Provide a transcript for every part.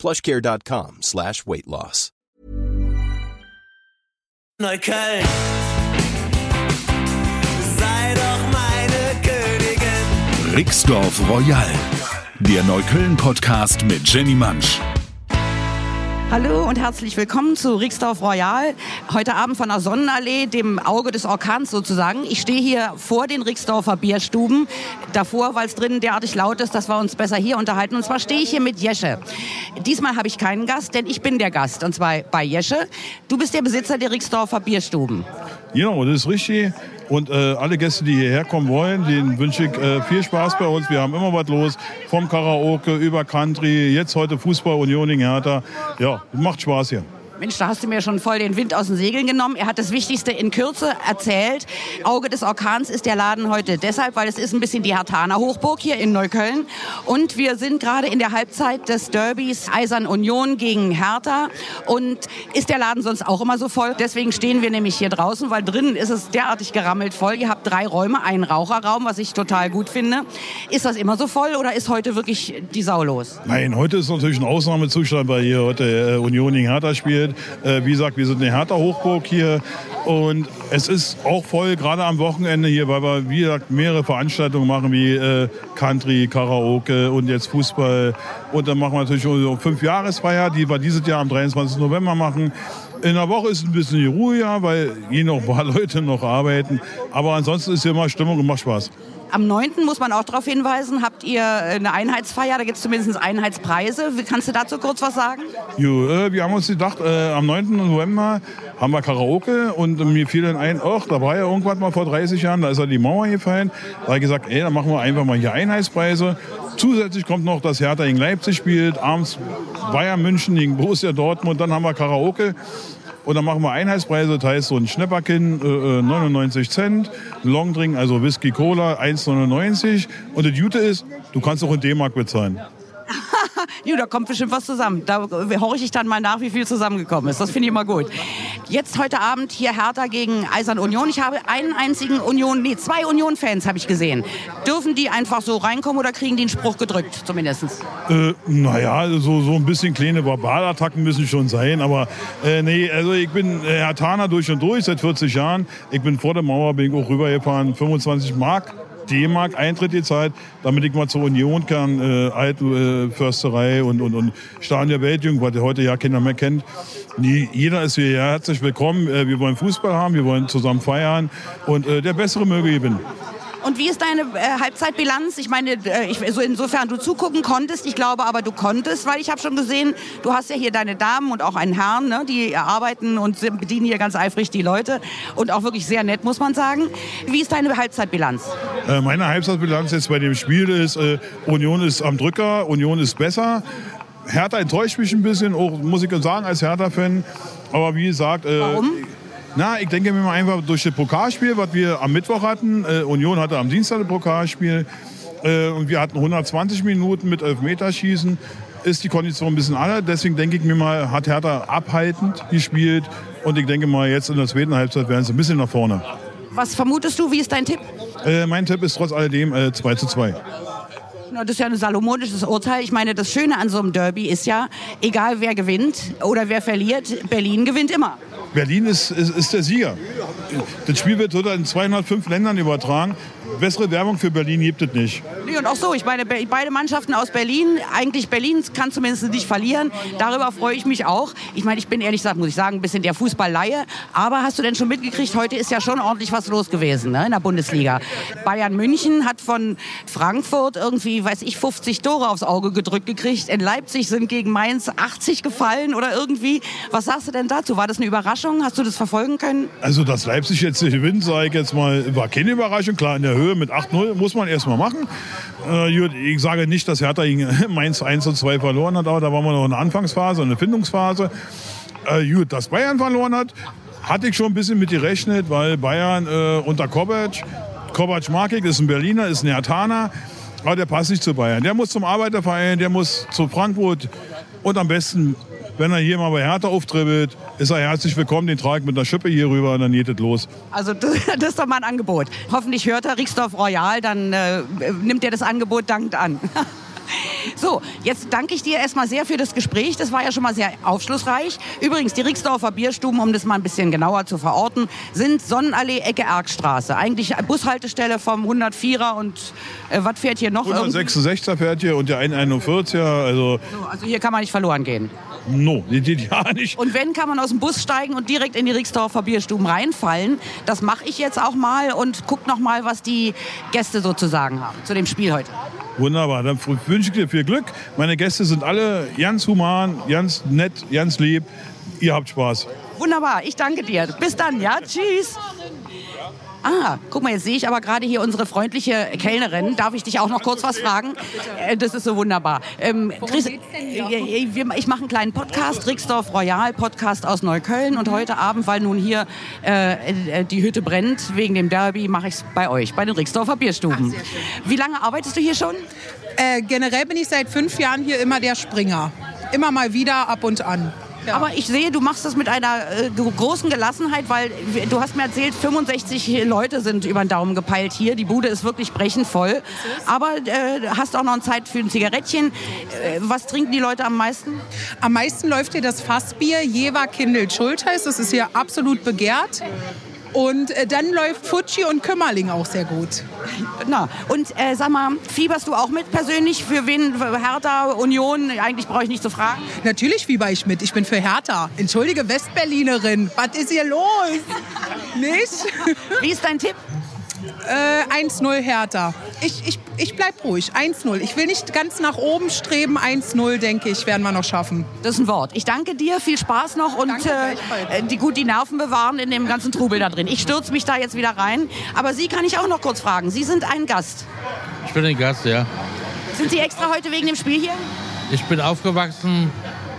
plushcare.com slash weight loss. Neukölln. Sei doch meine Königin. Rixdorf Royal, der Neukölln-Podcast mit Jenny Mansch. Hallo und herzlich willkommen zu Rixdorf Royal. Heute Abend von der Sonnenallee, dem Auge des Orkans sozusagen. Ich stehe hier vor den Rixdorfer Bierstuben. Davor, weil es drinnen derartig laut ist, dass wir uns besser hier unterhalten. Und zwar stehe ich hier mit Jesche. Diesmal habe ich keinen Gast, denn ich bin der Gast. Und zwar bei Jesche. Du bist der Besitzer der Rixdorfer Bierstuben. Genau, das ist richtig. Und äh, alle Gäste, die hierher kommen wollen, denen wünsche ich äh, viel Spaß bei uns. Wir haben immer was los. Vom Karaoke über Country, jetzt heute Fußball, Union gegen Hertha. Ja, macht Spaß hier. Mensch, da hast du mir schon voll den Wind aus den Segeln genommen. Er hat das Wichtigste in Kürze erzählt. Auge des Orkans ist der Laden heute deshalb, weil es ist ein bisschen die Hartaner Hochburg hier in Neukölln. Und wir sind gerade in der Halbzeit des Derbys Eisern Union gegen Hertha. Und ist der Laden sonst auch immer so voll? Deswegen stehen wir nämlich hier draußen, weil drinnen ist es derartig gerammelt voll. Ihr habt drei Räume, einen Raucherraum, was ich total gut finde. Ist das immer so voll oder ist heute wirklich die Sau los? Nein, heute ist natürlich ein Ausnahmezustand, weil hier heute äh, Union gegen Hertha spielt. Äh, wie gesagt, wir sind eine Hertha Hochburg hier und es ist auch voll, gerade am Wochenende hier, weil wir, wie gesagt, mehrere Veranstaltungen machen, wie äh, Country, Karaoke und jetzt Fußball. Und dann machen wir natürlich unsere Fünfjahresfeier, die wir dieses Jahr am 23. November machen. In der Woche ist ein bisschen ruhiger, weil hier noch ein paar Leute noch arbeiten. Aber ansonsten ist hier immer Stimmung und macht Spaß. Am 9. muss man auch darauf hinweisen, habt ihr eine Einheitsfeier, da gibt es zumindest Einheitspreise. Kannst du dazu kurz was sagen? Jo, äh, wir haben uns gedacht, äh, am 9. November haben wir Karaoke und mir fiel dann ein, ach, da war ja irgendwann mal vor 30 Jahren, da ist ja die Mauer gefallen. Da habe ich gesagt, ey, dann machen wir einfach mal hier Einheitspreise. Zusätzlich kommt noch, dass Hertha gegen Leipzig spielt, abends Bayern München gegen Borussia Dortmund, dann haben wir Karaoke. Und dann machen wir Einheitspreise, das heißt so ein Schnäpperkin äh, äh, 99 Cent, ein Longdrink, also Whisky Cola 1,99 und das Gute ist, du kannst auch in D-Mark bezahlen. Jo, da kommt bestimmt was zusammen. Da horche ich dann mal nach, wie viel zusammengekommen ist. Das finde ich immer gut. Jetzt heute Abend hier Hertha gegen Eisern Union. Ich habe einen einzigen Union, nee, zwei Union-Fans habe ich gesehen. Dürfen die einfach so reinkommen oder kriegen die einen Spruch gedrückt, zumindest? Äh, naja, so, so ein bisschen kleine Verbalattacken müssen schon sein, aber äh, nee, also ich bin äh, Herr Taner durch und durch seit 40 Jahren. Ich bin vor der Mauer, bin ich auch rübergefahren, 25 Mark. D-Mark Eintritt gezahlt, damit ich mal zur Union kann, äh, alte äh, Försterei und, und, und Stadion der Weltjugend, was heute ja keiner mehr kennt. Nie, jeder ist hier herzlich willkommen. Äh, wir wollen Fußball haben, wir wollen zusammen feiern und äh, der Bessere möge gewinnen. Und wie ist deine äh, Halbzeitbilanz? Ich meine, äh, ich, so insofern du zugucken konntest, ich glaube aber du konntest, weil ich habe schon gesehen, du hast ja hier deine Damen und auch einen Herrn, ne, die arbeiten und bedienen hier ganz eifrig die Leute und auch wirklich sehr nett, muss man sagen. Wie ist deine Halbzeitbilanz? Äh, meine Halbzeitbilanz jetzt bei dem Spiel ist, äh, Union ist am Drücker, Union ist besser. Hertha enttäuscht mich ein bisschen, auch muss ich sagen, als Hertha-Fan. Aber wie gesagt, äh, Warum? Na, ich denke mir mal einfach durch das Pokalspiel, was wir am Mittwoch hatten. Äh, Union hatte am Dienstag ein Pokalspiel. Äh, und wir hatten 120 Minuten mit Elfmeterschießen. Ist die Kondition ein bisschen anders. Deswegen denke ich mir mal, hat Hertha abhaltend gespielt. Und ich denke mal, jetzt in der zweiten Halbzeit werden sie ein bisschen nach vorne. Was vermutest du? Wie ist dein Tipp? Äh, mein Tipp ist trotz alledem äh, 2 zu 2. Na, Das ist ja ein salomonisches Urteil. Ich meine, das Schöne an so einem Derby ist ja, egal wer gewinnt oder wer verliert, Berlin gewinnt immer. Berlin ist, ist, ist der Sieger. Das Spiel wird heute in 205 Ländern übertragen. Bessere Werbung für Berlin gibt es nicht. Nee, und auch so, ich meine, be- beide Mannschaften aus Berlin, eigentlich Berlin kann zumindest nicht verlieren. Darüber freue ich mich auch. Ich meine, ich bin ehrlich gesagt, muss ich sagen, ein bisschen der Fußballleihe. Aber hast du denn schon mitgekriegt, heute ist ja schon ordentlich was los gewesen ne, in der Bundesliga. Bayern München hat von Frankfurt irgendwie, weiß ich, 50 Tore aufs Auge gedrückt gekriegt. In Leipzig sind gegen Mainz 80 gefallen oder irgendwie. Was sagst du denn dazu? War das eine Überraschung? Hast du das verfolgen können? Also, dass Leipzig jetzt gewinnt, sage ich jetzt mal, war keine Überraschung. Klar, in der Höhe mit 8-0 muss man erst mal machen. Äh, ich sage nicht, dass Hertha gegen Mainz 1 und 2 verloren hat, aber da waren wir noch in der Anfangsphase, in der Findungsphase. Äh, gut, dass Bayern verloren hat, hatte ich schon ein bisschen mit gerechnet, weil Bayern äh, unter Kovac, Kovac ich, ist ein Berliner, ist ein Hertaner, aber der passt nicht zu Bayern. Der muss zum Arbeiterverein, der muss zu Frankfurt und am besten, wenn er hier mal bei Hertha auftribbelt, ist er herzlich willkommen, den trage ich mit einer Schippe hier rüber und dann geht es los. Also das, das ist doch mal ein Angebot. Hoffentlich hört er Rixdorf Royal, dann äh, nimmt er das Angebot dankend an. So, jetzt danke ich dir erstmal sehr für das Gespräch. Das war ja schon mal sehr aufschlussreich. Übrigens, die Rixdorfer Bierstuben, um das mal ein bisschen genauer zu verorten, sind Sonnenallee, Ecke Erkstraße. Eigentlich Bushaltestelle vom 104er und äh, was fährt hier noch? irgendwie? 166er fährt hier und der 141er, also So, Also hier kann man nicht verloren gehen. No, die geht ja nicht. Und wenn, kann man aus dem Bus steigen und direkt in die Rixdorfer Bierstuben reinfallen. Das mache ich jetzt auch mal und guck noch mal, was die Gäste so zu sagen haben zu dem Spiel heute. Wunderbar, dann wünsche ich dir viel Glück. Meine Gäste sind alle ganz human, ganz nett, ganz lieb. Ihr habt Spaß. Wunderbar, ich danke dir. Bis dann, ja? Tschüss. Ah, guck mal, jetzt sehe ich aber gerade hier unsere freundliche Kellnerin. Darf ich dich auch noch kurz was fragen? Äh, Das ist so wunderbar. Ähm, Chris, äh, wir- ich mache einen kleinen Podcast, Rixdorf Royal Podcast aus Neukölln. Und heute Abend, weil nun hier äh, äh, die Hütte brennt, wegen dem Derby, mache ich es bei euch, bei den Rixdorfer Bierstuben. Wie lange arbeitest du hier schon? Äh, generell bin ich seit fünf Jahren hier immer der Springer. Immer mal wieder, ab und an. Ja. Aber ich sehe, du machst das mit einer äh, gro- großen Gelassenheit, weil du hast mir erzählt, 65 Leute sind über den Daumen gepeilt hier. Die Bude ist wirklich brechend voll. Aber äh, hast auch noch Zeit für ein Zigarettchen. Äh, was trinken die Leute am meisten? Am meisten läuft hier das Fassbier Jever Kindl Schultheiß. Das ist hier absolut begehrt. Und äh, dann läuft Fuji und Kümmerling auch sehr gut. Na, und äh, sag mal, fieberst du auch mit persönlich? Für wen? Für Hertha, Union? Eigentlich brauche ich nicht zu fragen. Natürlich fieber ich mit. Ich bin für Hertha. Entschuldige, Westberlinerin. Was ist hier los? Nicht? Wie ist dein Tipp? Äh, 1-0 Hertha. Ich, ich, ich bleib ruhig. 1-0. Ich will nicht ganz nach oben streben. 1-0, denke ich, werden wir noch schaffen. Das ist ein Wort. Ich danke dir, viel Spaß noch und Danke, äh, äh, die gut die Nerven bewahren in dem ganzen Trubel da drin. Ich stürze mich da jetzt wieder rein. Aber Sie kann ich auch noch kurz fragen. Sie sind ein Gast. Ich bin ein Gast, ja. Sind Sie extra heute wegen dem Spiel hier? Ich bin aufgewachsen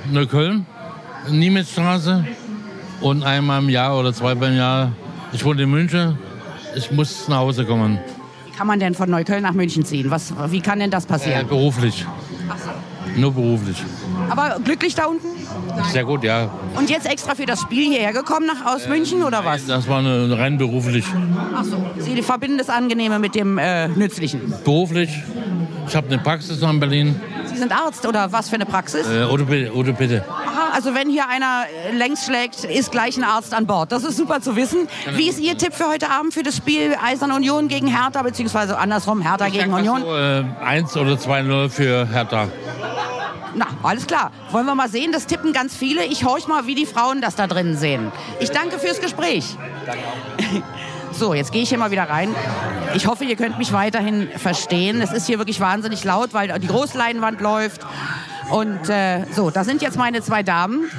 in Neukölln, in Niemitzstraße. Und einmal im Jahr oder zweimal im Jahr. Ich wohne in München. Ich muss nach Hause kommen. Wie kann man denn von Neukölln nach München ziehen? Was, wie kann denn das Äh, passieren? beruflich. Nur beruflich. Aber glücklich da unten? Sehr gut, ja. Und jetzt extra für das Spiel hierher gekommen nach, aus München oder was? Das war eine, rein beruflich. Ach so. Sie verbinden das Angenehme mit dem äh, Nützlichen. Beruflich. Ich habe eine Praxis noch in Berlin. Sie sind Arzt oder was für eine Praxis? Äh, Orthopäde. Orthopäde. Also wenn hier einer äh, längs schlägt, ist gleich ein Arzt an Bord. Das ist super zu wissen. Wie ist Ihr Tipp für heute Abend für das Spiel Eisern Union gegen Hertha, beziehungsweise andersrum Hertha gegen Union? So, äh, 1 oder 2-0 für Hertha. Na, alles klar. Wollen wir mal sehen, das tippen ganz viele. Ich horch mal, wie die Frauen das da drinnen sehen. Ich danke fürs Gespräch. So, jetzt gehe ich hier mal wieder rein. Ich hoffe, ihr könnt mich weiterhin verstehen. Es ist hier wirklich wahnsinnig laut, weil die Großleinwand läuft. Und äh, so, da sind jetzt meine zwei Damen.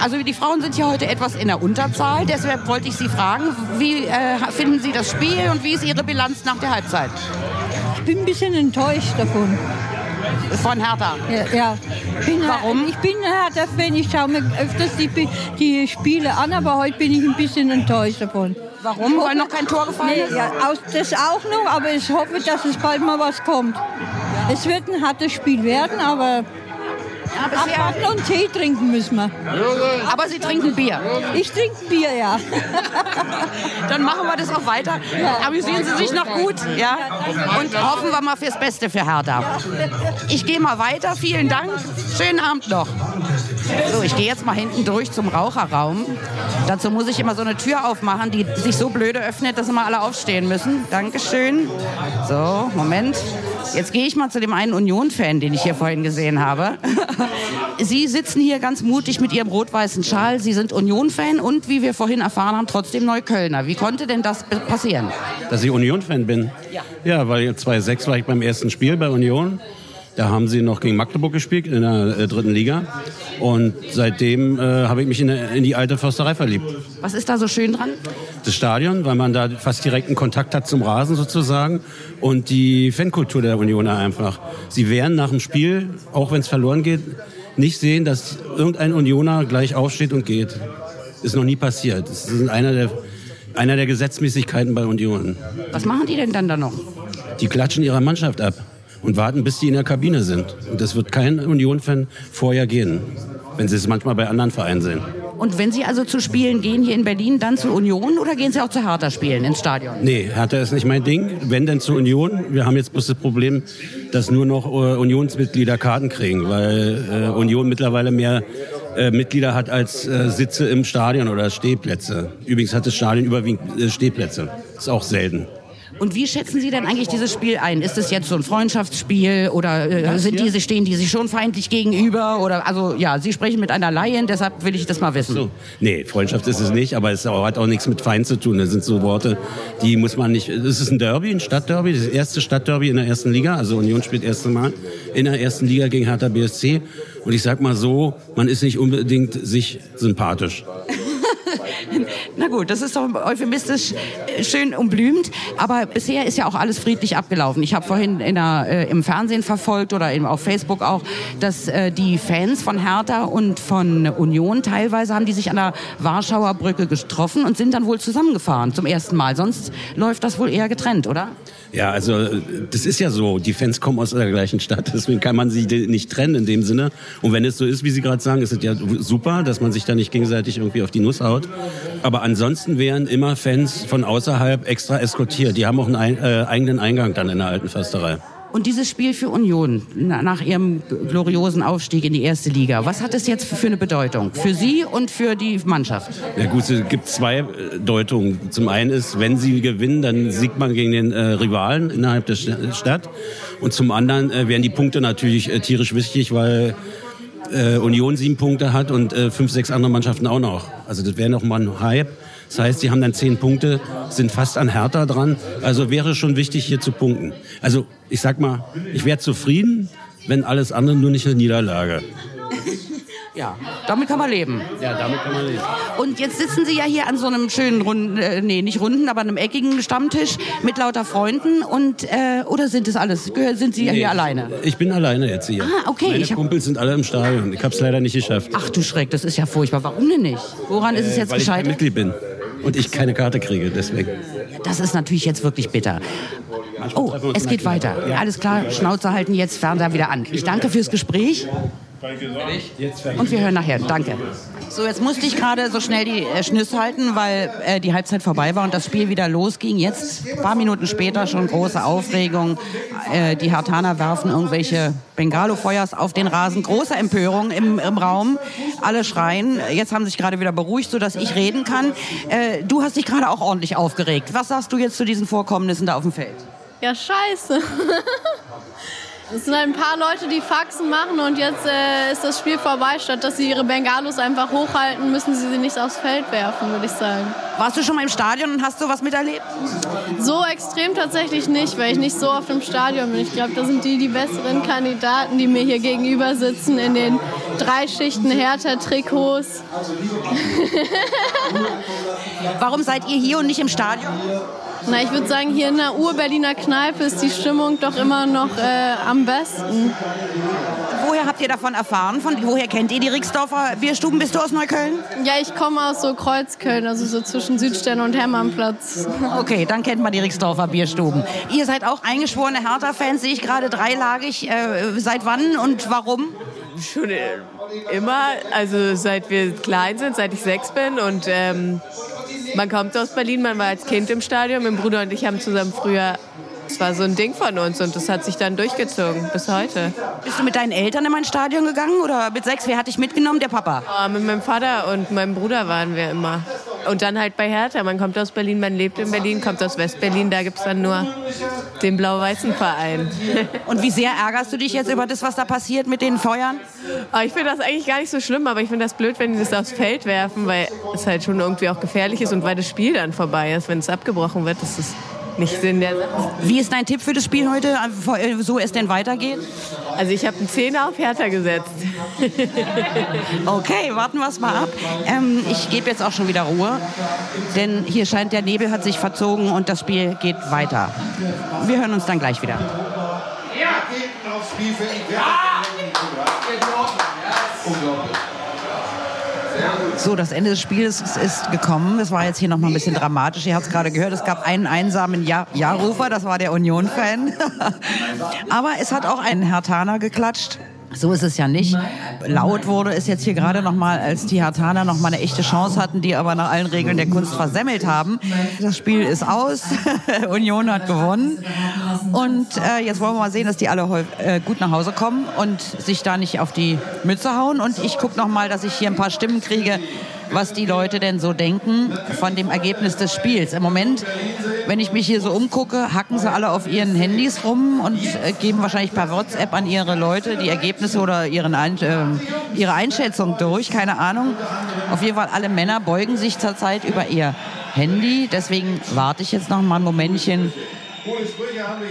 Also die Frauen sind hier heute etwas in der Unterzahl. Deshalb wollte ich Sie fragen, wie äh, finden Sie das Spiel und wie ist Ihre Bilanz nach der Halbzeit Ich bin ein bisschen enttäuscht davon. von Hertha? Ja, ja. Bin, Warum? Ich bin ein Hertha-Fan, ich schaue mir öfters die, die Spiele an, aber heute bin ich ein bisschen enttäuscht davon. Warum? Weil noch kein Tor gefallen Nee, ist? ja, aus, das auch noch, aber ich hoffe, dass es bald mal was kommt. Es wird ein hartes Spiel werden, aber abwarten und Tee trinken müssen wir. aber Sie trinken Bier. Ich trinke Bier, ja. Dann machen wir das auch weiter. Amüsieren Sie sich noch gut, ja? Und hoffen wir mal fürs Beste für Hertha. Ich gehe mal weiter. Vielen Dank. Schönen Abend noch. So, ich gehe jetzt mal hinten durch zum Raucherraum. Dazu muss ich immer so eine Tür aufmachen, die sich so blöde öffnet, dass immer alle aufstehen müssen. Dankeschön. So, Moment. Jetzt gehe ich mal zu dem einen Union-Fan, den ich hier vorhin gesehen habe. Sie sitzen hier ganz mutig mit Ihrem rot-weißen Schal. Sie sind Union-Fan und, wie wir vorhin erfahren haben, trotzdem Neuköllner. Wie konnte denn das passieren? Dass ich Union-Fan bin? Ja. Ja, weil 2006 war ich beim ersten Spiel bei Union. Da haben sie noch gegen Magdeburg gespielt in der äh, dritten Liga. Und seitdem äh, habe ich mich in, der- in die alte Försterei verliebt. Was ist da so schön dran? Das Stadion, weil man da fast direkten Kontakt hat zum Rasen sozusagen. Und die Fankultur der Unioner einfach. Sie wehren nach dem Spiel, auch wenn es verloren geht, nicht sehen, dass irgendein Unioner gleich aufsteht und geht. Ist noch nie passiert. Das ist einer der, einer der Gesetzmäßigkeiten bei Union. Was machen die denn dann da noch? Die klatschen ihrer Mannschaft ab und warten, bis die in der Kabine sind. Und das wird kein Union-Fan vorher gehen, wenn sie es manchmal bei anderen Vereinen sehen. Und wenn Sie also zu Spielen gehen hier in Berlin, dann zu Union oder gehen Sie auch zu Hertha spielen ins Stadion? Nee, Hertha ist nicht mein Ding. Wenn denn zur Union. Wir haben jetzt bloß das Problem, dass nur noch äh, Unionsmitglieder Karten kriegen, weil äh, Union mittlerweile mehr äh, Mitglieder hat als äh, Sitze im Stadion oder Stehplätze. Übrigens hat das Stadion überwiegend äh, Stehplätze. Ist auch selten. Und wie schätzen Sie denn eigentlich dieses Spiel ein? Ist es jetzt so ein Freundschaftsspiel oder äh, sind diese, stehen die sich schon feindlich gegenüber? Oder also ja, Sie sprechen mit einer Laien, deshalb will ich das mal wissen. So. Nee, Freundschaft ist es nicht, aber es hat auch nichts mit Feind zu tun. Das sind so Worte, die muss man nicht. Es ist ein Derby, ein Stadtderby, das erste Stadtderby in der ersten Liga. Also Union spielt das erste Mal in der ersten Liga gegen Hertha BSC. Und ich sag mal so, man ist nicht unbedingt sich sympathisch. Na gut, das ist doch euphemistisch äh, schön umblümt. Aber bisher ist ja auch alles friedlich abgelaufen. Ich habe vorhin in der, äh, im Fernsehen verfolgt oder eben auf Facebook auch, dass äh, die Fans von Hertha und von Union teilweise haben die sich an der Warschauer Brücke getroffen und sind dann wohl zusammengefahren zum ersten Mal. Sonst läuft das wohl eher getrennt, oder? Ja, also das ist ja so. Die Fans kommen aus der gleichen Stadt, deswegen kann man sie nicht trennen in dem Sinne. Und wenn es so ist, wie Sie gerade sagen, ist es ja super, dass man sich da nicht gegenseitig irgendwie auf die Nuss haut. Aber ansonsten wären immer Fans von außerhalb extra eskortiert. Die haben auch einen ein, äh, eigenen Eingang dann in der alten Försterei. Und dieses Spiel für Union na- nach ihrem gloriosen Aufstieg in die erste Liga, was hat es jetzt für eine Bedeutung? Für Sie und für die Mannschaft? Ja gut, es gibt zwei äh, Deutungen. Zum einen ist, wenn sie gewinnen, dann siegt man gegen den äh, Rivalen innerhalb der St- Stadt. Und zum anderen äh, wären die Punkte natürlich äh, tierisch wichtig, weil äh, Union sieben Punkte hat und äh, fünf, sechs andere Mannschaften auch noch. Also das wäre noch mal ein Hype. Das heißt, sie haben dann zehn Punkte, sind fast an Hertha dran. Also wäre schon wichtig, hier zu punkten. Also ich sag mal, ich wäre zufrieden, wenn alles andere nur nicht eine Niederlage. Ja, damit kann man leben. Ja, damit kann man leben. Und jetzt sitzen Sie ja hier an so einem schönen runden, äh, nee, nicht runden, aber einem eckigen Stammtisch mit lauter Freunden und äh, oder sind das alles? Sind Sie ja Nee, hier alleine? Ich bin alleine jetzt hier. Ah, okay, Meine ich Kumpels sind alle im Stadion. Ich habe es leider nicht geschafft. Ach du Schreck, das ist ja furchtbar. Warum denn nicht? Woran ist es jetzt Äh, weil ich kein gescheitert? Mitglied bin und ich keine Karte kriege, deswegen. Das ist natürlich jetzt wirklich bitter. Oh, es geht weiter. Alles klar, Schnauze halten jetzt, Fernseher wieder an. Ich danke fürs Gespräch und wir hören nachher. Danke. So, jetzt musste ich gerade so schnell die äh, Schnüss halten, weil äh, die Halbzeit vorbei war und das Spiel wieder losging. Jetzt, ein paar Minuten später, schon große Aufregung. Äh, die Hartaner werfen irgendwelche Bengalo-Feuers auf den Rasen. Große Empörung im, im Raum. Alle schreien. Jetzt haben sich gerade wieder beruhigt, sodass ich reden kann. Äh, du hast dich gerade auch ordentlich aufgeregt. Was sagst du jetzt zu diesen Vorkommnissen da auf dem Feld? Ja, scheiße. Es sind ein paar Leute, die Faxen machen und jetzt äh, ist das Spiel vorbei. Statt dass sie ihre Bengalos einfach hochhalten, müssen sie sie nicht aufs Feld werfen, würde ich sagen. Warst du schon mal im Stadion und hast sowas miterlebt? So extrem tatsächlich nicht, weil ich nicht so oft im Stadion bin. Ich glaube, da sind die die besseren Kandidaten, die mir hier gegenüber sitzen in den drei Schichten Hertha-Trikots. Warum seid ihr hier und nicht im Stadion? Na, ich würde sagen, hier in der Ur-Berliner Kneipe ist die Stimmung doch immer noch äh, am besten. Woher habt ihr davon erfahren? Von, woher kennt ihr die Rixdorfer Bierstuben? Bist du aus Neukölln? Ja, ich komme aus so Kreuzköln, also so zwischen Südstern und Hermannplatz. Okay, dann kennt man die Rixdorfer Bierstuben. Ihr seid auch eingeschworene Hertha-Fans, sehe ich gerade dreilagig. Äh, seit wann und warum? Schon äh, immer, also seit wir klein sind, seit ich sechs bin und ähm, man kommt aus Berlin, man war als Kind im Stadion, mein Bruder und ich haben zusammen früher, es war so ein Ding von uns und das hat sich dann durchgezogen bis heute. Bist du mit deinen Eltern in mein Stadion gegangen oder mit sechs? Wer hat dich mitgenommen? Der Papa. Aber mit meinem Vater und meinem Bruder waren wir immer. Und dann halt bei Hertha, man kommt aus Berlin, man lebt in Berlin, kommt aus Westberlin, da gibt es dann nur den blau-weißen Verein. Und wie sehr ärgerst du dich jetzt über das, was da passiert mit den Feuern? Aber ich finde das eigentlich gar nicht so schlimm, aber ich finde das blöd, wenn die das aufs Feld werfen, weil es halt schon irgendwie auch gefährlich ist und weil das Spiel dann vorbei ist. Wenn es abgebrochen wird, das ist nicht Sinn der Sache. Wie ist dein Tipp für das Spiel heute, äh, so es denn weitergeht? Also ich habe einen Zehner auf Hertha gesetzt. Okay, warten wir es mal ab. Ähm, ich gebe jetzt auch schon wieder Ruhe, denn hier scheint der Nebel hat sich verzogen und das Spiel geht weiter. Wir hören uns dann gleich wieder. Ja, geht aufs Spielfeld. Ich werde So, das Ende des Spiels ist gekommen. Es war jetzt hier noch mal ein bisschen dramatisch. Ihr habt es gerade gehört. Es gab einen einsamen Ja- Ja-Rufer. Das war der Union-Fan. Aber es hat auch einen Hertaner geklatscht. So ist es ja nicht. Laut wurde es jetzt hier gerade noch mal, als die Hertaner noch mal eine echte Chance hatten, die aber nach allen Regeln der Kunst versemmelt haben. Das Spiel ist aus. Union hat gewonnen. Und äh, jetzt wollen wir mal sehen, dass die alle äh, gut nach Hause kommen und sich da nicht auf die Mütze hauen. Und ich gucke noch mal, dass ich hier ein paar Stimmen kriege, was die Leute denn so denken von dem Ergebnis des Spiels. Im Moment, wenn ich mich hier so umgucke, hacken sie alle auf ihren Handys rum und äh, geben wahrscheinlich per WhatsApp an ihre Leute die Ergebnisse oder ihren äh, ihre Einschätzung durch. Keine Ahnung. Auf jeden Fall, alle Männer beugen sich zurzeit über ihr Handy. Deswegen warte ich jetzt noch mal ein Momentchen.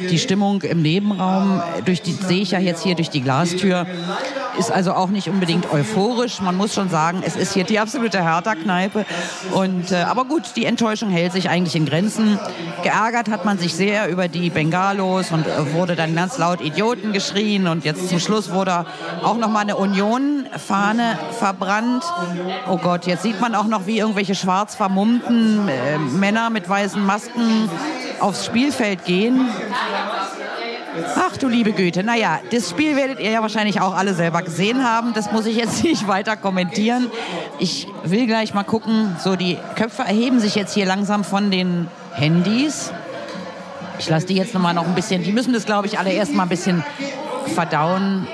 Die Stimmung im Nebenraum, durch die sehe ich ja jetzt hier durch die Glastür, ist also auch nicht unbedingt euphorisch. Man muss schon sagen, es ist hier die absolute Hertha-Kneipe. Und, äh, aber gut, die Enttäuschung hält sich eigentlich in Grenzen. Geärgert hat man sich sehr über die Bengalos und äh, wurde dann ganz laut Idioten geschrien. Und jetzt zum Schluss wurde auch noch mal eine Union-Fahne verbrannt. Oh Gott, jetzt sieht man auch noch, wie irgendwelche schwarz vermummten äh, Männer mit weißen Masken aufs Spielfeld gehen. Ach du liebe Güte. Naja, das Spiel werdet ihr ja wahrscheinlich auch alle selber gesehen haben. Das muss ich jetzt nicht weiter kommentieren. Ich will gleich mal gucken. So, die Köpfe erheben sich jetzt hier langsam von den Handys. Ich lasse die jetzt noch mal noch ein bisschen. Die müssen das, glaube ich, alle erst mal ein bisschen verdauen.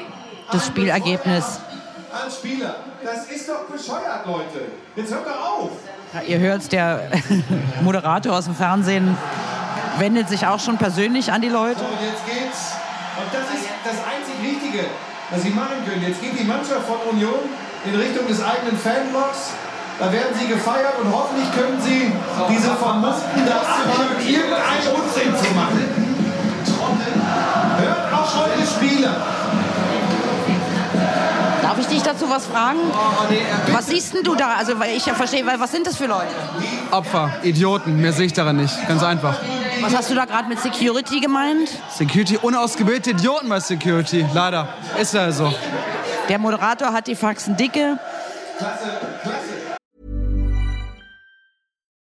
Das Spielergebnis. An Spieler. Das ist doch bescheuert, Leute. Jetzt hört doch auf. Ja, ihr hört der Moderator aus dem Fernsehen wendet sich auch schon persönlich an die Leute. So, und jetzt geht's. Und das ist das einzig Richtige, was sie machen können. Jetzt geht die Mannschaft von Union in Richtung des eigenen Fanblocks. Da werden sie gefeiert und hoffentlich können sie diese Vermummten dazu bringen, irgendeinen Unsinn zu machen. Hört auf eure Spieler. Darf ich dich dazu was fragen? Was siehst denn du da? Also, weil ich ja verstehe, weil was sind das für Leute? Opfer, Idioten, mehr sehe ich daran nicht. Ganz einfach. Was hast du da gerade mit Security gemeint? Security, unausgebildete Idioten bei Security. Leider. Ist ja so. Der Moderator hat die Faxen dicke.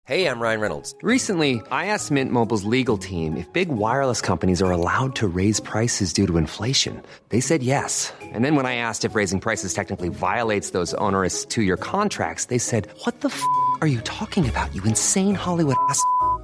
Hey, I'm Ryan Reynolds. Recently, I asked Mint Mobile's legal team if big wireless companies are allowed to raise prices due to inflation. They said yes. And then when I asked if raising prices technically violates those onerous two year contracts, they said, What the f are you talking about, you insane Hollywood ass?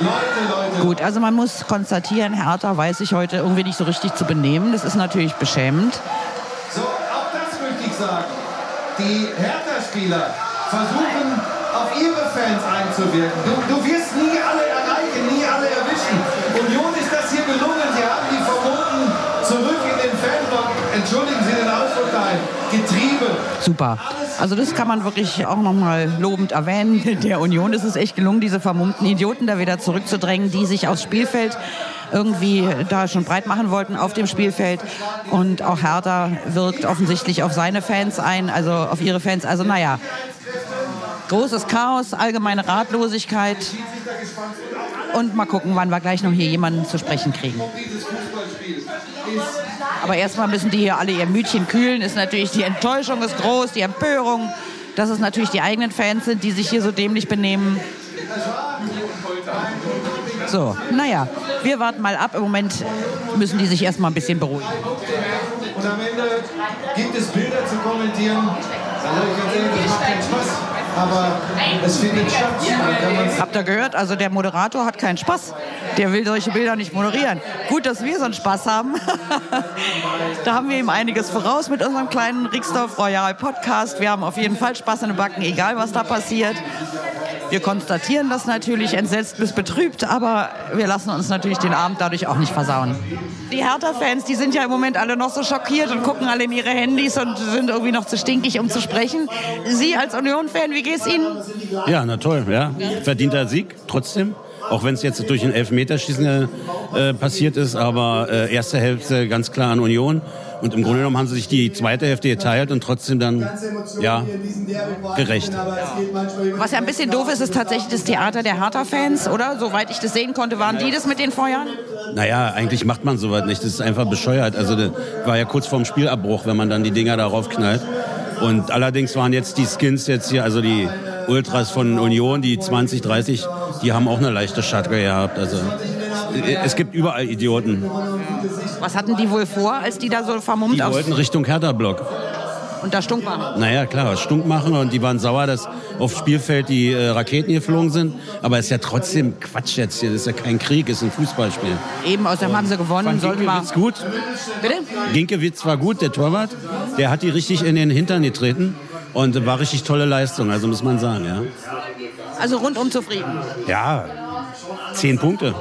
Leute, Leute. Gut, also man muss konstatieren, Hertha weiß sich heute irgendwie nicht so richtig zu benehmen. Das ist natürlich beschämend. So, auch das möchte ich sagen. Die Hertha-Spieler versuchen, auf ihre Fans einzuwirken. Du, du wirst nie alle erreichen, nie alle erwischen. Union ist das hier gelungen. Sie haben die Verboten zurück in den Fanblock, entschuldigen Sie den Ausdruck dahin, getrieben. Super. Also das kann man wirklich auch nochmal lobend erwähnen. Der Union ist es echt gelungen, diese vermummten Idioten da wieder zurückzudrängen, die sich aufs Spielfeld irgendwie da schon breit machen wollten auf dem Spielfeld. Und auch Hertha wirkt offensichtlich auf seine Fans ein, also auf ihre Fans. Also naja, großes Chaos, allgemeine Ratlosigkeit. Und mal gucken, wann wir gleich noch hier jemanden zu sprechen kriegen. Aber erstmal müssen die hier alle ihr Mütchen kühlen. Ist natürlich die Enttäuschung ist groß, die Empörung, dass es natürlich die eigenen Fans sind, die sich hier so dämlich benehmen. So, naja, wir warten mal ab. Im Moment müssen die sich erstmal ein bisschen beruhigen. Und am Ende gibt es Bilder zu kommentieren. Da sage ich ganz ehrlich, das macht keinen Spaß. Aber es findet statt. Dann Habt ihr gehört? Also der Moderator hat keinen Spaß. Der will solche Bilder nicht moderieren. Gut, dass wir so einen Spaß haben. da haben wir ihm einiges voraus mit unserem kleinen Rixdorf Royal Podcast. Wir haben auf jeden Fall Spaß in den Backen, egal was da passiert. Wir konstatieren das natürlich entsetzt bis betrübt, aber wir lassen uns natürlich den Abend dadurch auch nicht versauen. Die Hertha-Fans, die sind ja im Moment alle noch so schockiert und gucken alle in ihre Handys und sind irgendwie noch zu stinkig, um zu sprechen. Sie als Union-Fan, wie geht's Ihnen? Ja, na toll, ja. Verdienter Sieg, trotzdem. Auch wenn es jetzt durch ein Elfmeterschießen äh, passiert ist, aber äh, erste Hälfte ganz klar an Union. Und im Grunde genommen haben sie sich die zweite Hälfte geteilt und trotzdem dann, ja, gerecht. Was ja ein bisschen doof ist, ist tatsächlich das Theater der Hertha-Fans, oder? Soweit ich das sehen konnte, waren die das mit den Feuern? Naja, eigentlich macht man sowas nicht. Das ist einfach bescheuert. Also das war ja kurz vorm Spielabbruch, wenn man dann die Dinger darauf knallt. Und allerdings waren jetzt die Skins jetzt hier, also die Ultras von Union, die 20, 30, die haben auch eine leichte Schatke gehabt. Also es gibt überall Idioten. Was hatten die wohl vor, als die da so vermummt Die wollten Richtung Hertha-Block. und da stunk waren? Naja, klar, stunk machen und die waren sauer, dass aufs Spielfeld die äh, Raketen geflogen sind. Aber es ist ja trotzdem Quatsch jetzt hier. Das ist ja kein Krieg, es ist ein Fußballspiel. Eben, außerdem haben sie gewonnen. Sollten wir... Gut. Bitte? Ginkiewicz war gut, der Torwart. Der hat die richtig in den Hintern getreten. Und war richtig tolle Leistung, also muss man sagen, ja. Also rundum zufrieden. Ja, zehn Punkte.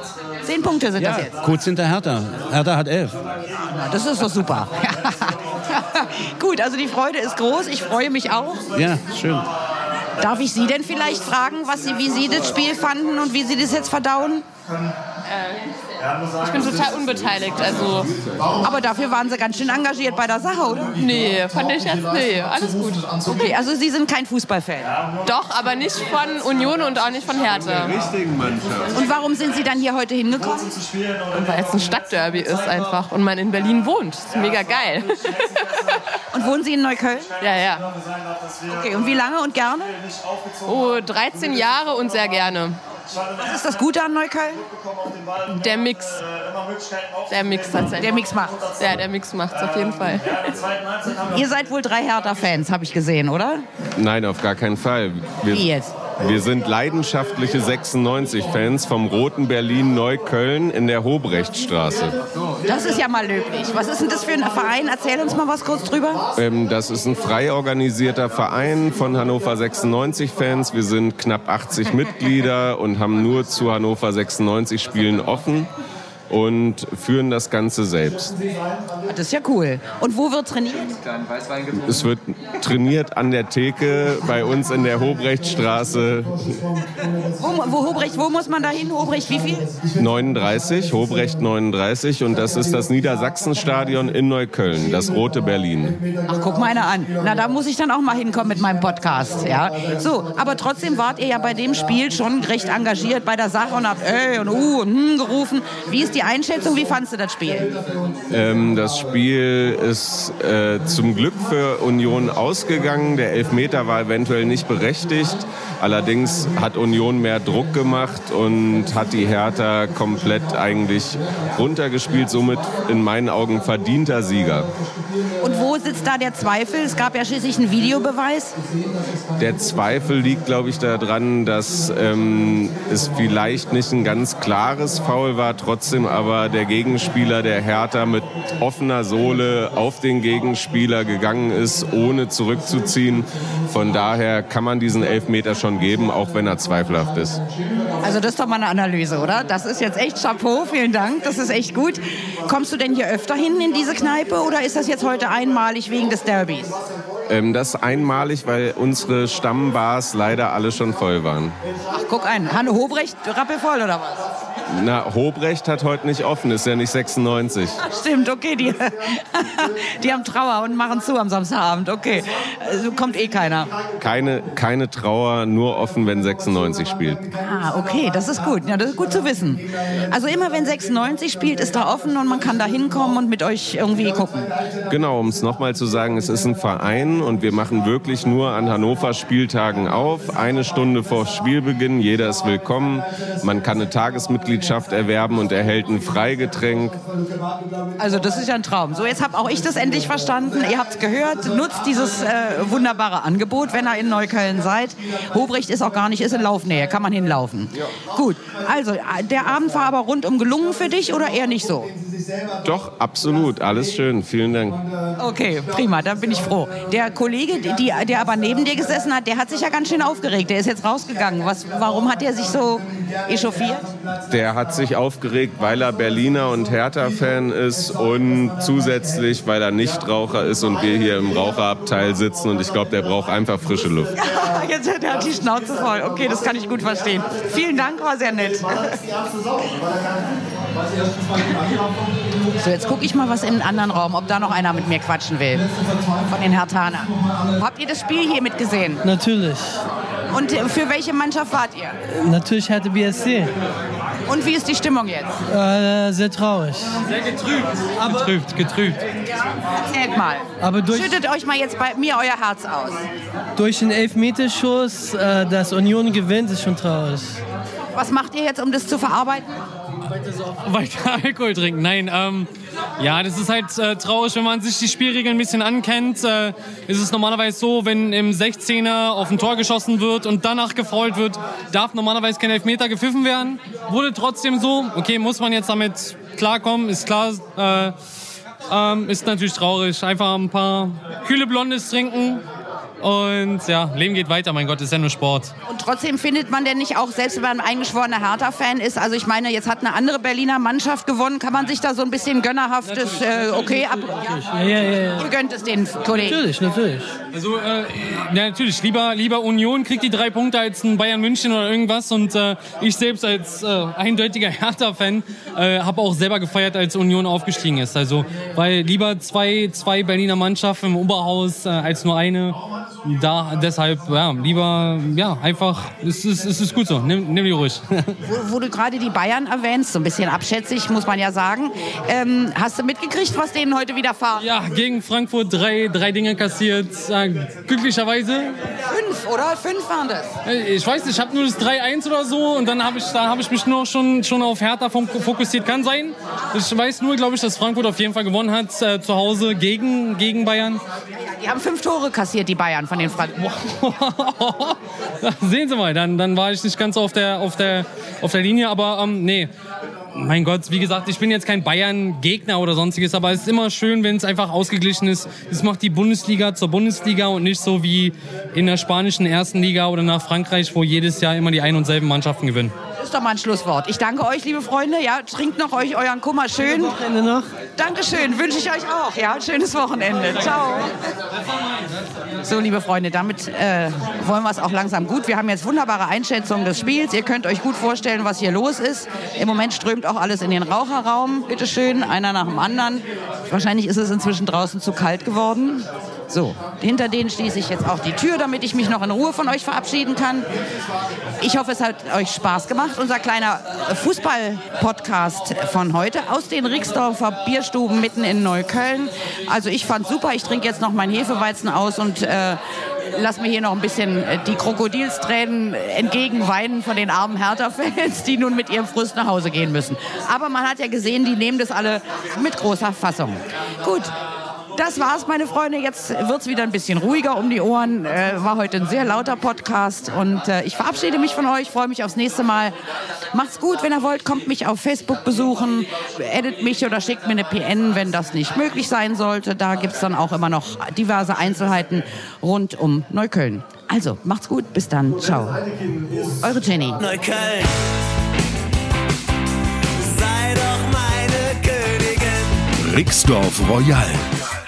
Zehn Punkte sind das Ja, jetzt. kurz hinter Hertha. Hertha hat elf. Na, das ist doch super. Gut, also die Freude ist groß. Ich freue mich auch. Ja, schön. Darf ich Sie denn vielleicht fragen, was Sie, wie Sie das Spiel fanden und wie Sie das jetzt verdauen? Ich bin total unbeteiligt, also. Aber dafür waren Sie ganz schön engagiert bei der Sache, oder? Nee, fand ich jetzt, nee, alles gut. Okay, also Sie sind kein Fußballfan. Doch, aber nicht von Union und auch nicht von Hertha. richtigen Mannschaft. Und warum sind Sie dann hier heute hingekommen? Und weil es ein Stadtderby ist einfach und man in Berlin wohnt. Das ist mega geil. Und wohnen Sie in Neukölln? Ja, ja. Okay, und wie lange und gerne? Oh, 13 Jahre und sehr gerne. Was ist das Gute an Neukölln? Der Mix. Der Mix tatsächlich. Der Mix macht. Ja, der Mix macht's auf jeden Fall. Ihr seid wohl drei Hertha-Fans, habe ich gesehen, oder? Nein, auf gar keinen Fall. Wir, Wie jetzt? Wir sind leidenschaftliche 96-Fans vom Roten Berlin Neukölln in der Hobrechtstraße. Das ist ja mal löblich. Was ist denn das für ein Verein? Erzähl uns mal was kurz drüber. Ähm, das ist ein frei organisierter Verein von Hannover 96-Fans. Wir sind knapp 80 Mitglieder und haben nur zu Hannover 96 Spielen offen und führen das Ganze selbst. Das ist ja cool. Und wo wird trainiert? Es wird trainiert an der Theke bei uns in der Hobrechtstraße Wo, wo Hobrecht, wo muss man da hin? Hobrecht, wie viel? 39, Hobrecht 39 und das ist das Niedersachsenstadion in Neukölln, das Rote Berlin. Ach, guck mal einer an. Na, da muss ich dann auch mal hinkommen mit meinem Podcast. Ja? So, aber trotzdem wart ihr ja bei dem Spiel schon recht engagiert bei der Sache und habt ey und uh und hm gerufen. Wie ist die Einschätzung? Wie fandst du das Spiel? Ähm, das Spiel ist äh, zum Glück für Union ausgegangen. Der Elfmeter war eventuell nicht berechtigt. Allerdings hat Union mehr Druck gemacht und hat die Hertha komplett eigentlich runtergespielt. Somit in meinen Augen verdienter Sieger. Und wo sitzt da der Zweifel? Es gab ja schließlich einen Videobeweis. Der Zweifel liegt, glaube ich, daran, dass ähm, es vielleicht nicht ein ganz klares Foul war, trotzdem aber der Gegenspieler, der Hertha, mit offener Sohle auf den Gegenspieler gegangen ist, ohne zurückzuziehen. Von daher kann man diesen Elfmeter schon geben, auch wenn er zweifelhaft ist. Also das ist doch mal eine Analyse, oder? Das ist jetzt echt Chapeau, vielen Dank, das ist echt gut. Kommst du denn hier öfter hin in diese Kneipe oder ist das jetzt heute einmalig wegen des Derbys? Ähm, das einmalig, weil unsere Stammbars leider alle schon voll waren. Ach, guck ein, Hanne Hobrecht, rappelvoll oder was? Na, Hobrecht hat heute nicht offen, ist ja nicht 96. Ach, stimmt, okay, die, die haben Trauer und machen zu am Samstagabend, okay. Also kommt eh keiner. Keine, keine Trauer, nur offen, wenn 96 spielt. Ah, okay, das ist gut. Ja, das ist gut zu wissen. Also immer wenn 96 spielt, ist da offen und man kann da hinkommen und mit euch irgendwie gucken. Genau, um es nochmal zu sagen, es ist ein Verein und wir machen wirklich nur an Hannover Spieltagen auf. Eine Stunde vor Spielbeginn, jeder ist willkommen. Man kann eine Tagesmitgliedschaft erwerben und erhält ein Freigetränk. Also das ist ja ein Traum. So, jetzt habe auch ich das endlich verstanden. Ihr habt es gehört. Nutzt dieses äh, wunderbare Angebot, wenn ihr in Neukölln seid. Hobrecht ist auch gar nicht, ist in Laufnähe, kann man hinlaufen. Gut, also äh, der Abend war aber rundum gelungen für dich oder eher nicht so? Doch, absolut, alles schön, vielen Dank. Okay, prima, dann bin ich froh. Der Kollege, die, der aber neben dir gesessen hat, der hat sich ja ganz schön aufgeregt. Der ist jetzt rausgegangen. Was, warum hat er sich so echauffiert? Der der hat sich aufgeregt, weil er Berliner und Hertha-Fan ist und zusätzlich, weil er Nichtraucher ist und wir hier im Raucherabteil sitzen und ich glaube, der braucht einfach frische Luft. Jetzt hat er die Schnauze voll. Okay, das kann ich gut verstehen. Vielen Dank, war sehr nett. So, jetzt gucke ich mal was in den anderen Raum, ob da noch einer mit mir quatschen will. Von den Hertanern. Habt ihr das Spiel hier mitgesehen? Natürlich. Und für welche Mannschaft wart ihr? Natürlich hatte BSC. Und wie ist die Stimmung jetzt? Äh, sehr traurig. Sehr getrübt. Getrübt, getrübt. Erzählt mal. Aber durch- Schüttet euch mal jetzt bei mir euer Herz aus. Durch den Elfmeterschuss, äh, dass Union gewinnt, ist schon traurig. Was macht ihr jetzt, um das zu verarbeiten? Weiter Alkohol trinken. Nein, ähm, ja, das ist halt äh, traurig, wenn man sich die Spielregeln ein bisschen ankennt. Äh, ist es normalerweise so, wenn im 16er auf ein Tor geschossen wird und danach gefault wird, darf normalerweise kein Elfmeter gepfiffen werden. Wurde trotzdem so. Okay, muss man jetzt damit klarkommen, ist klar. Äh, ähm, ist natürlich traurig. Einfach ein paar kühle Blondes trinken. Und ja, Leben geht weiter, mein Gott, ist ja nur Sport. Und trotzdem findet man denn nicht auch, selbst wenn man ein eingeschworener Hertha-Fan ist, also ich meine, jetzt hat eine andere Berliner Mannschaft gewonnen, kann man sich da so ein bisschen gönnerhaftes, äh, okay, ab, Ja, ja, ja. ja. ihr gönnt es den Kollegen. Natürlich, natürlich. Also, äh, ja, natürlich, lieber, lieber Union kriegt die drei Punkte als ein Bayern München oder irgendwas. Und äh, ich selbst als äh, eindeutiger Hertha-Fan äh, habe auch selber gefeiert, als Union aufgestiegen ist. Also, weil lieber zwei, zwei Berliner Mannschaften im Oberhaus äh, als nur eine. Da, deshalb, ja, lieber, ja, einfach, es ist, es ist gut so, nimm, nimm die ruhig. Wo, wo du gerade die Bayern erwähnst, so ein bisschen abschätzig, muss man ja sagen. Ähm, hast du mitgekriegt, was denen heute widerfahren? Ja, gegen Frankfurt drei, drei Dinge kassiert, äh, glücklicherweise. Fünf, oder? Fünf waren das. Äh, Ich weiß nicht, ich habe nur das 3-1 oder so und dann habe ich, da habe ich mich nur schon, schon auf Hertha fok- fokussiert. Kann sein. Ich weiß nur, glaube ich, dass Frankfurt auf jeden Fall gewonnen hat äh, zu Hause gegen, gegen Bayern. Die haben fünf Tore kassiert, die Bayern von den Franken. Sehen Sie mal, dann, dann war ich nicht ganz auf der, auf der, auf der Linie, aber ähm, nee. Mein Gott, wie gesagt, ich bin jetzt kein Bayern-Gegner oder sonstiges, aber es ist immer schön, wenn es einfach ausgeglichen ist. Es macht die Bundesliga zur Bundesliga und nicht so wie in der spanischen ersten Liga oder nach Frankreich, wo jedes Jahr immer die ein und selben Mannschaften gewinnen. Das ist doch mal ein Schlusswort. Ich danke euch, liebe Freunde. Ja, trinkt noch euch euren Kummer schön. Wochenende noch. Dankeschön, wünsche ich euch auch. Ja, schönes Wochenende. Ciao. So, liebe Freunde, damit äh, wollen wir es auch langsam gut. Wir haben jetzt wunderbare Einschätzungen des Spiels. Ihr könnt euch gut vorstellen, was hier los ist. Im Moment strömt auch alles in den Raucherraum. Bitte schön, einer nach dem anderen. Wahrscheinlich ist es inzwischen draußen zu kalt geworden. So, hinter denen schließe ich jetzt auch die Tür, damit ich mich noch in Ruhe von euch verabschieden kann. Ich hoffe, es hat euch Spaß gemacht. Unser kleiner Fußball-Podcast von heute aus den Rixdorfer Bierstuben mitten in Neukölln. Also ich fand super. Ich trinke jetzt noch meinen Hefeweizen aus und äh, lass mir hier noch ein bisschen äh, die Krokodilstränen entgegenweinen von den armen Hertha-Fans, die nun mit ihrem Frust nach Hause gehen müssen. Aber man hat ja gesehen, die nehmen das alle mit großer Fassung. Gut. Das war's, meine Freunde. Jetzt wird's wieder ein bisschen ruhiger um die Ohren. Äh, war heute ein sehr lauter Podcast und äh, ich verabschiede mich von euch. Freue mich aufs nächste Mal. Macht's gut, wenn ihr wollt. Kommt mich auf Facebook besuchen, edit mich oder schickt mir eine PN, wenn das nicht möglich sein sollte. Da gibt's dann auch immer noch diverse Einzelheiten rund um Neukölln. Also macht's gut, bis dann, ciao. Eure Jenny. Neukölln. Sei doch meine Königin. Rixdorf Royal.